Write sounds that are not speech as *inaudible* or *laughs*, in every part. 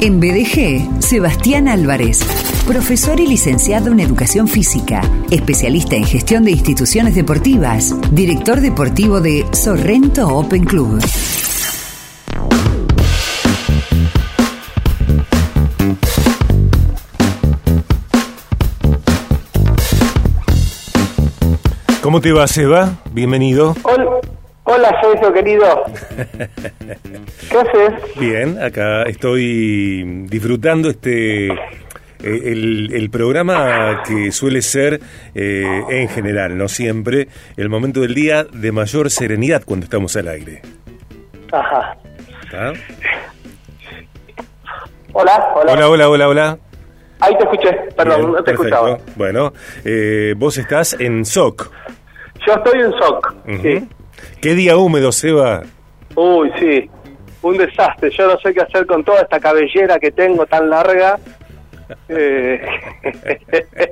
En BDG, Sebastián Álvarez, profesor y licenciado en Educación Física, especialista en gestión de instituciones deportivas, director deportivo de Sorrento Open Club. ¿Cómo te va, Seba? Bienvenido. Hola, hola Sergio, querido. *laughs* ¿Qué haces? Bien, acá estoy disfrutando este eh, el, el programa que suele ser eh, en general, no siempre, el momento del día de mayor serenidad cuando estamos al aire. Ajá. ¿Está? Hola, hola. Hola, hola, hola, hola. Ahí te escuché, perdón, Bien, no te perfecto. escuchaba. Bueno, eh, vos estás en SOC. Yo estoy en SOC. Sí. ¿Qué día húmedo, Seba? Uy, sí. Un desastre. Yo no sé qué hacer con toda esta cabellera que tengo tan larga. Eh, *laughs*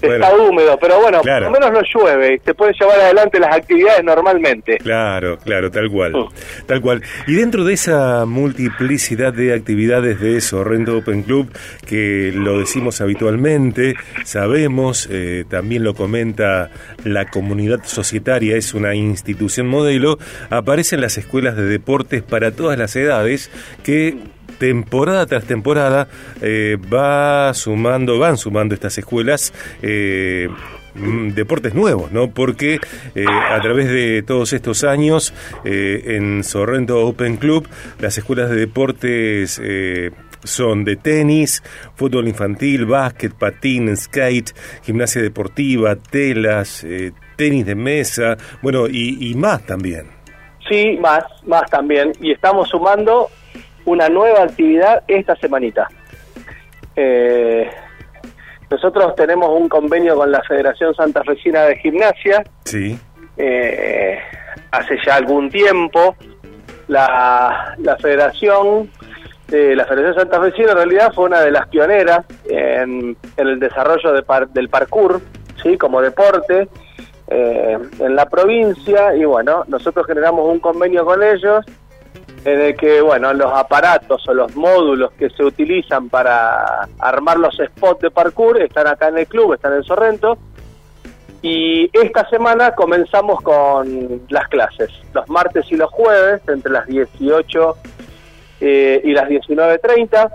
Bueno. Está húmedo, pero bueno, Claro. por lo menos no llueve. Se pueden llevar adelante las actividades normalmente. Claro, claro, tal cual, Mm. tal cual. Y dentro de esa multiplicidad de actividades de Sorrento Open Club, que lo decimos habitualmente, sabemos, eh, también lo comenta la comunidad societaria, es una institución modelo, aparecen las escuelas de deportes para todas las edades que temporada tras temporada eh, va sumando, van sumando estas escuelas eh, mm, deportes nuevos, ¿no? Porque eh, a través de todos estos años eh, en Sorrento Open Club las escuelas de deportes son de tenis, fútbol infantil, básquet, patín, skate, gimnasia deportiva, telas, tenis de mesa, bueno, y, y más también. Sí, más, más también. Y estamos sumando una nueva actividad esta semanita. Eh, nosotros tenemos un convenio con la Federación Santafesina de Gimnasia. Sí, eh, hace ya algún tiempo la, la Federación eh, la Federación Santafesina en realidad fue una de las pioneras en, en el desarrollo de par- del parkour, sí, como deporte eh, en la provincia y bueno, nosotros generamos un convenio con ellos en el que, bueno, los aparatos o los módulos que se utilizan para armar los spots de parkour están acá en el club, están en Sorrento. Y esta semana comenzamos con las clases, los martes y los jueves, entre las 18 eh, y las 19.30.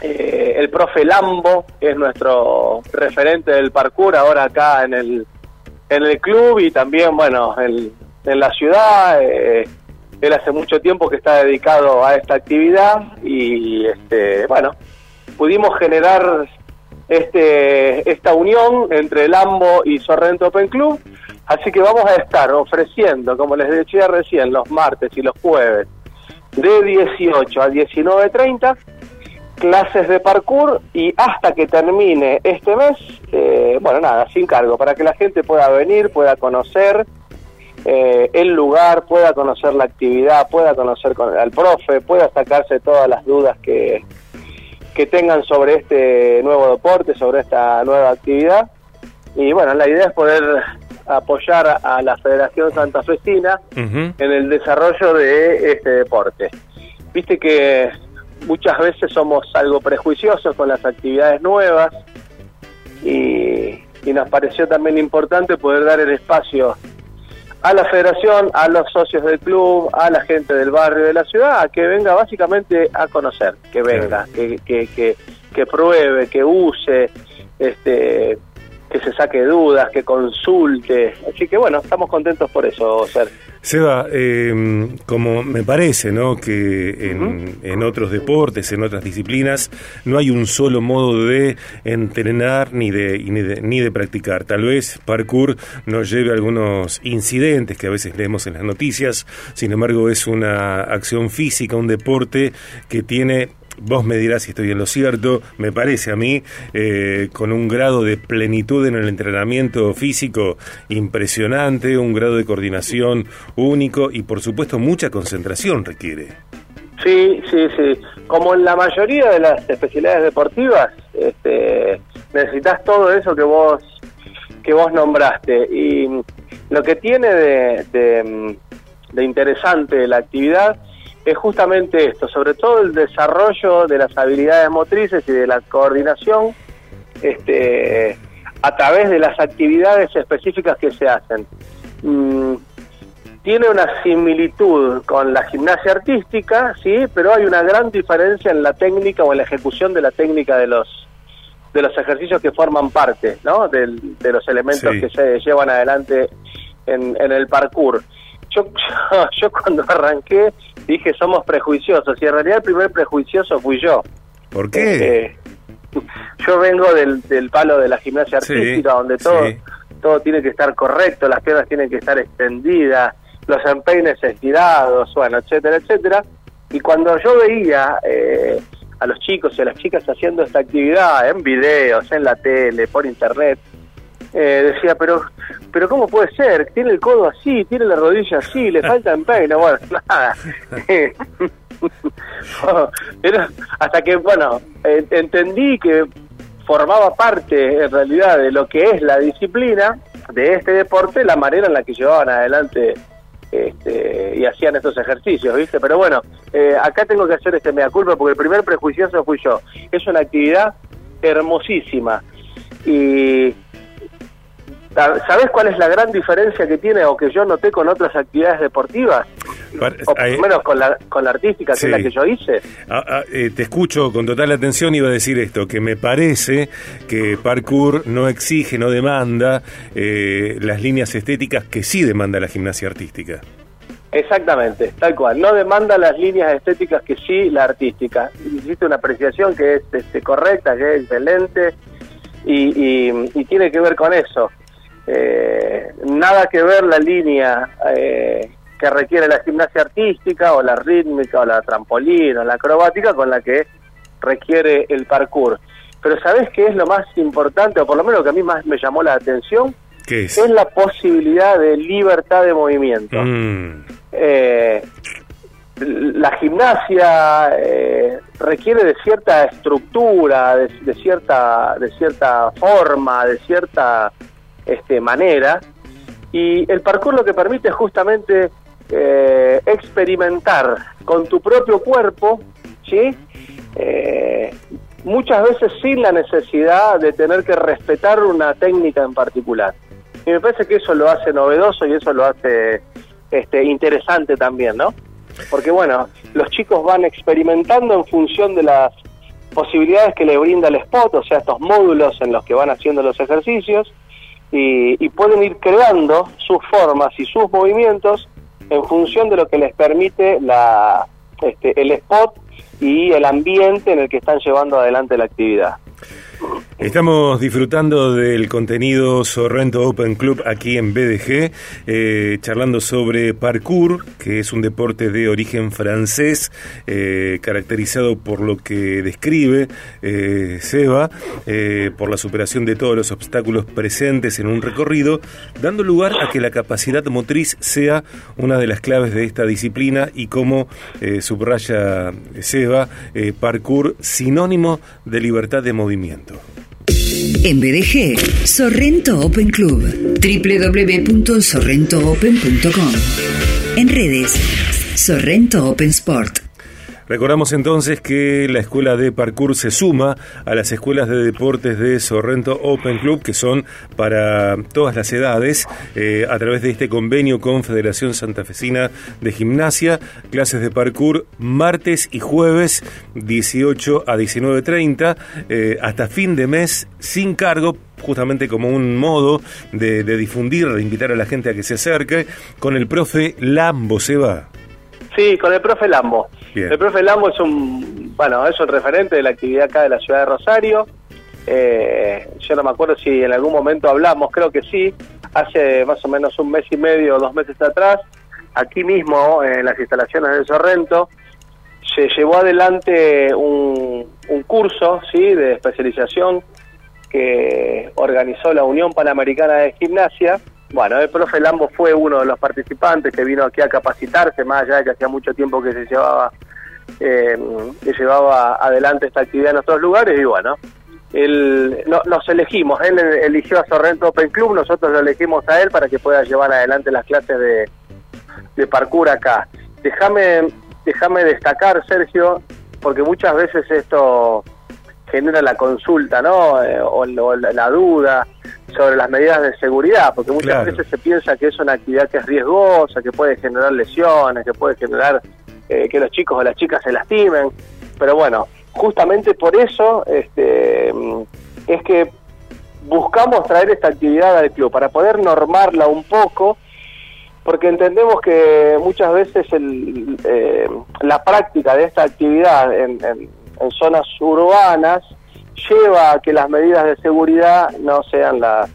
Eh, el profe Lambo es nuestro referente del parkour ahora acá en el, en el club y también, bueno, en, en la ciudad. eh, él hace mucho tiempo que está dedicado a esta actividad y, este, bueno, pudimos generar este esta unión entre el AMBO y Sorrento Open Club. Así que vamos a estar ofreciendo, como les decía recién, los martes y los jueves, de 18 a 19.30, clases de parkour y hasta que termine este mes, eh, bueno, nada, sin cargo, para que la gente pueda venir, pueda conocer eh, el lugar, pueda conocer la actividad, pueda conocer con, al profe, pueda sacarse todas las dudas que, que tengan sobre este nuevo deporte, sobre esta nueva actividad. Y bueno, la idea es poder apoyar a la Federación Santafesina Ujú. en el desarrollo de este deporte. Viste que muchas veces somos algo prejuiciosos con las actividades nuevas y, y nos pareció también importante poder dar el espacio a la federación, a los socios del club, a la gente del barrio de la ciudad, a que venga básicamente a conocer, que venga, que, que, que, que pruebe, que use, este, que se saque dudas, que consulte. Así que bueno, estamos contentos por eso, Sergio. Seba, eh, como me parece, ¿no? Que en, en otros deportes, en otras disciplinas, no hay un solo modo de entrenar ni de, ni de, ni de practicar. Tal vez parkour nos lleve a algunos incidentes que a veces leemos en las noticias. Sin embargo, es una acción física, un deporte que tiene Vos me dirás si estoy en lo cierto, me parece a mí, eh, con un grado de plenitud en el entrenamiento físico impresionante, un grado de coordinación único y por supuesto mucha concentración requiere. Sí, sí, sí. Como en la mayoría de las especialidades deportivas, este, necesitas todo eso que vos que vos nombraste. Y lo que tiene de, de, de interesante la actividad es justamente esto, sobre todo el desarrollo de las habilidades motrices y de la coordinación este, a través de las actividades específicas que se hacen. Mm, tiene una similitud con la gimnasia artística, sí, pero hay una gran diferencia en la técnica o en la ejecución de la técnica de los de los ejercicios que forman parte, ¿no? de los elementos que se llevan adelante en, en el parkour. Yo, *laughs* yo, cuando arranqué dije somos prejuiciosos y en realidad el primer prejuicioso fui yo. ¿Por qué? Eh, *laughs* yo vengo del, del palo de la gimnasia artística donde todo todo tiene que estar correcto, las piernas tienen que estar extendidas, los empeines estirados, bueno, etcétera, etcétera. Y cuando yo veía eh, a los chicos y a las chicas haciendo esta actividad en videos, en la tele, por internet, eh, decía, pero pero ¿cómo puede ser? Tiene el codo así, tiene la rodilla así, le falta empeine, bueno, *laughs* nada. *laughs* hasta que, bueno, entendí que formaba parte en realidad de lo que es la disciplina de este deporte, la manera en la que llevaban adelante este, y hacían estos ejercicios, ¿viste? Pero bueno, eh, acá tengo que hacer este mea culpa porque el primer prejuicioso fui yo. Es una actividad hermosísima y ¿Sabes cuál es la gran diferencia que tiene o que yo noté con otras actividades deportivas? o por lo menos con la, con la artística, que es la que yo hice. Ah, ah, eh, te escucho con total atención y iba a decir esto, que me parece que parkour no exige, no demanda eh, las líneas estéticas que sí demanda la gimnasia artística. Exactamente, tal cual. No demanda las líneas estéticas que sí la artística. Hiciste una apreciación que es este, correcta, que es excelente y, y tiene que ver con eso. Eh, nada que ver la línea eh, que requiere la gimnasia artística o la rítmica o la trampolín o la acrobática con la que requiere el parkour. Pero ¿sabes qué es lo más importante, o por lo menos lo que a mí más me llamó la atención? es? la posibilidad de libertad de movimiento. Mm. Eh, la gimnasia requiere de cierta estructura, de, cierta, de cierta forma, de cierta este, manera. Y el parkour lo que permite es justamente eh, experimentar con tu propio cuerpo, ¿sí? Eh, muchas veces sin la necesidad de tener que respetar una técnica en particular. Y me parece que eso lo hace novedoso y eso lo hace este, interesante también, ¿no? Porque bueno, los chicos van experimentando en función de las posibilidades que le brinda el spot, o sea, estos módulos en los que van haciendo los ejercicios, y, pueden ir creando sus formas y sus movimientos en función de lo que les permite la, este, el spot y el ambiente en el que están llevando adelante la actividad. Estamos disfrutando del contenido Sorrento Open Club aquí en BDG, eh, charlando sobre parkour, que es un deporte de origen francés, eh, caracterizado por lo que describe eh, Seba, por la superación de todos los obstáculos presentes en un recorrido, dando lugar a que la capacidad motriz sea una de las claves de esta disciplina y como subraya Seba, parkour sinónimo de libertad de movimiento. En BDG, Sorrento Open Club, www.sorrentoopen.com. En redes, Sorrento Open Sport. Recordamos entonces que la escuela de parkour se suma a las escuelas de deportes de Sorrento Open Club, que son para todas las edades, eh, a través de este convenio con Federación Santafesina de Gimnasia, clases de parkour martes y jueves 18 a 19.30, eh, hasta fin de mes sin cargo justamente como un modo de, de, difundir, de invitar a la gente a que se acerque, con el profe Lambo, se va. Sí, con el profe Lambo. El profe Lambo es un, bueno, es un referente de la actividad acá de la ciudad de Rosario. Eh, yo no me acuerdo si en algún momento hablamos, creo que sí, hace más o menos un mes y medio, dos meses atrás, aquí mismo en las instalaciones de Sorrento, se llevó adelante un, un curso ¿sí? de especialización que organizó la Unión Panamericana de Gimnasia bueno, el profe Lambo fue uno de los participantes que vino aquí a capacitarse, más allá de que hacía mucho tiempo que se llevaba eh, que llevaba adelante esta actividad en otros lugares y bueno, él, nos elegimos, él eligió a Sorrento Open Club, nosotros lo elegimos a él para que pueda llevar adelante las clases de, de parkour acá. Déjame déjame destacar, Sergio, porque muchas veces esto genera la consulta, ¿no? Eh, o, la, duda sobre las medidas de seguridad, porque muchas veces se piensa que es una actividad que es riesgosa, que puede generar lesiones, que puede generar eh, que los chicos o las chicas se lastimen. Pero bueno, justamente por eso este, es que buscamos traer esta actividad al club, para poder normarla un poco, porque entendemos que muchas veces el, eh, la práctica de esta actividad en, en, zonas urbanas lleva a que las medidas de seguridad no sean las,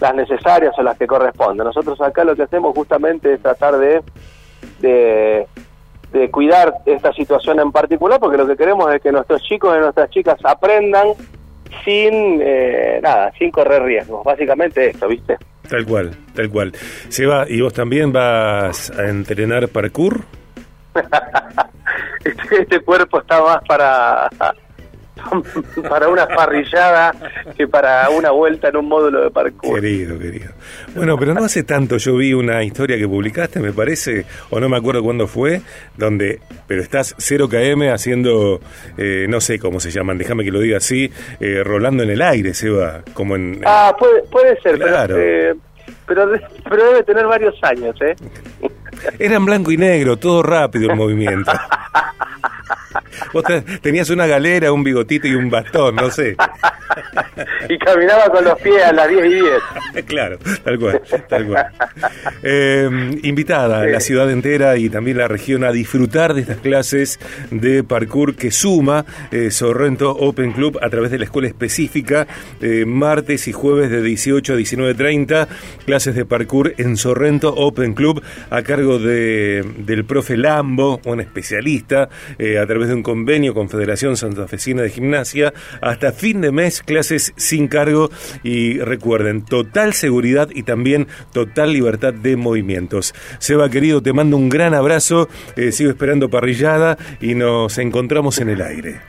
las necesarias o las que corresponden. Nosotros acá lo que hacemos justamente es tratar de, de, de cuidar esta situación en particular, porque lo que queremos es que nuestros chicos y nuestras chicas aprendan sin eh, nada, sin correr riesgos. Básicamente esto, ¿viste? Tal cual, tal cual. Seba, ¿y vos también vas a entrenar parkour? *laughs* este, este cuerpo está más para *laughs* para una parrillada que para una vuelta en un módulo de parkour. Querido, querido. Bueno, pero no hace tanto yo vi una historia que publicaste, me parece, o no me acuerdo cuándo fue, donde, pero estás 0 km haciendo, eh, no sé cómo se llaman, déjame que lo diga así, eh, rolando en el aire, se va, como en... Ah, puede, puede ser, claro. pero, eh, pero, pero debe tener varios años, ¿eh? *laughs* Era en blanco y negro, todo rápido el movimiento. *laughs* Vos tenías una galera, un bigotito y un bastón, no sé. *laughs* y caminaba con los pies a las 10 y 10. *laughs* claro, tal cual, tal cual. Eh, invitada a la ciudad entera y también la región a disfrutar de estas clases de parkour que suma eh, Sorrento Open Club a través de la escuela específica, eh, martes y jueves de 18 a 19.30, clases de parkour en Sorrento Open Club a cargo de, del profe Lambo, un especialista, a través de un convenio con Federación Santafesina de Gimnasia, hasta fin de mes clases sin cargo y recuerden, total seguridad y también total libertad de movimientos. Seba querido, te mando un gran abrazo, eh, sigo esperando parrillada y nos encontramos en el aire.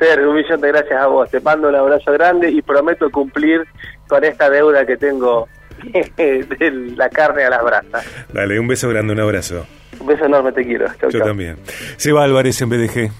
Sergio, un millón de gracias a vos, te mando un abrazo grande y prometo cumplir con esta deuda que tengo *laughs* de la carne a las brasas. Dale, un beso grande, un abrazo. Un beso enorme, te quiero. Yo también. Seba Álvarez en BDG.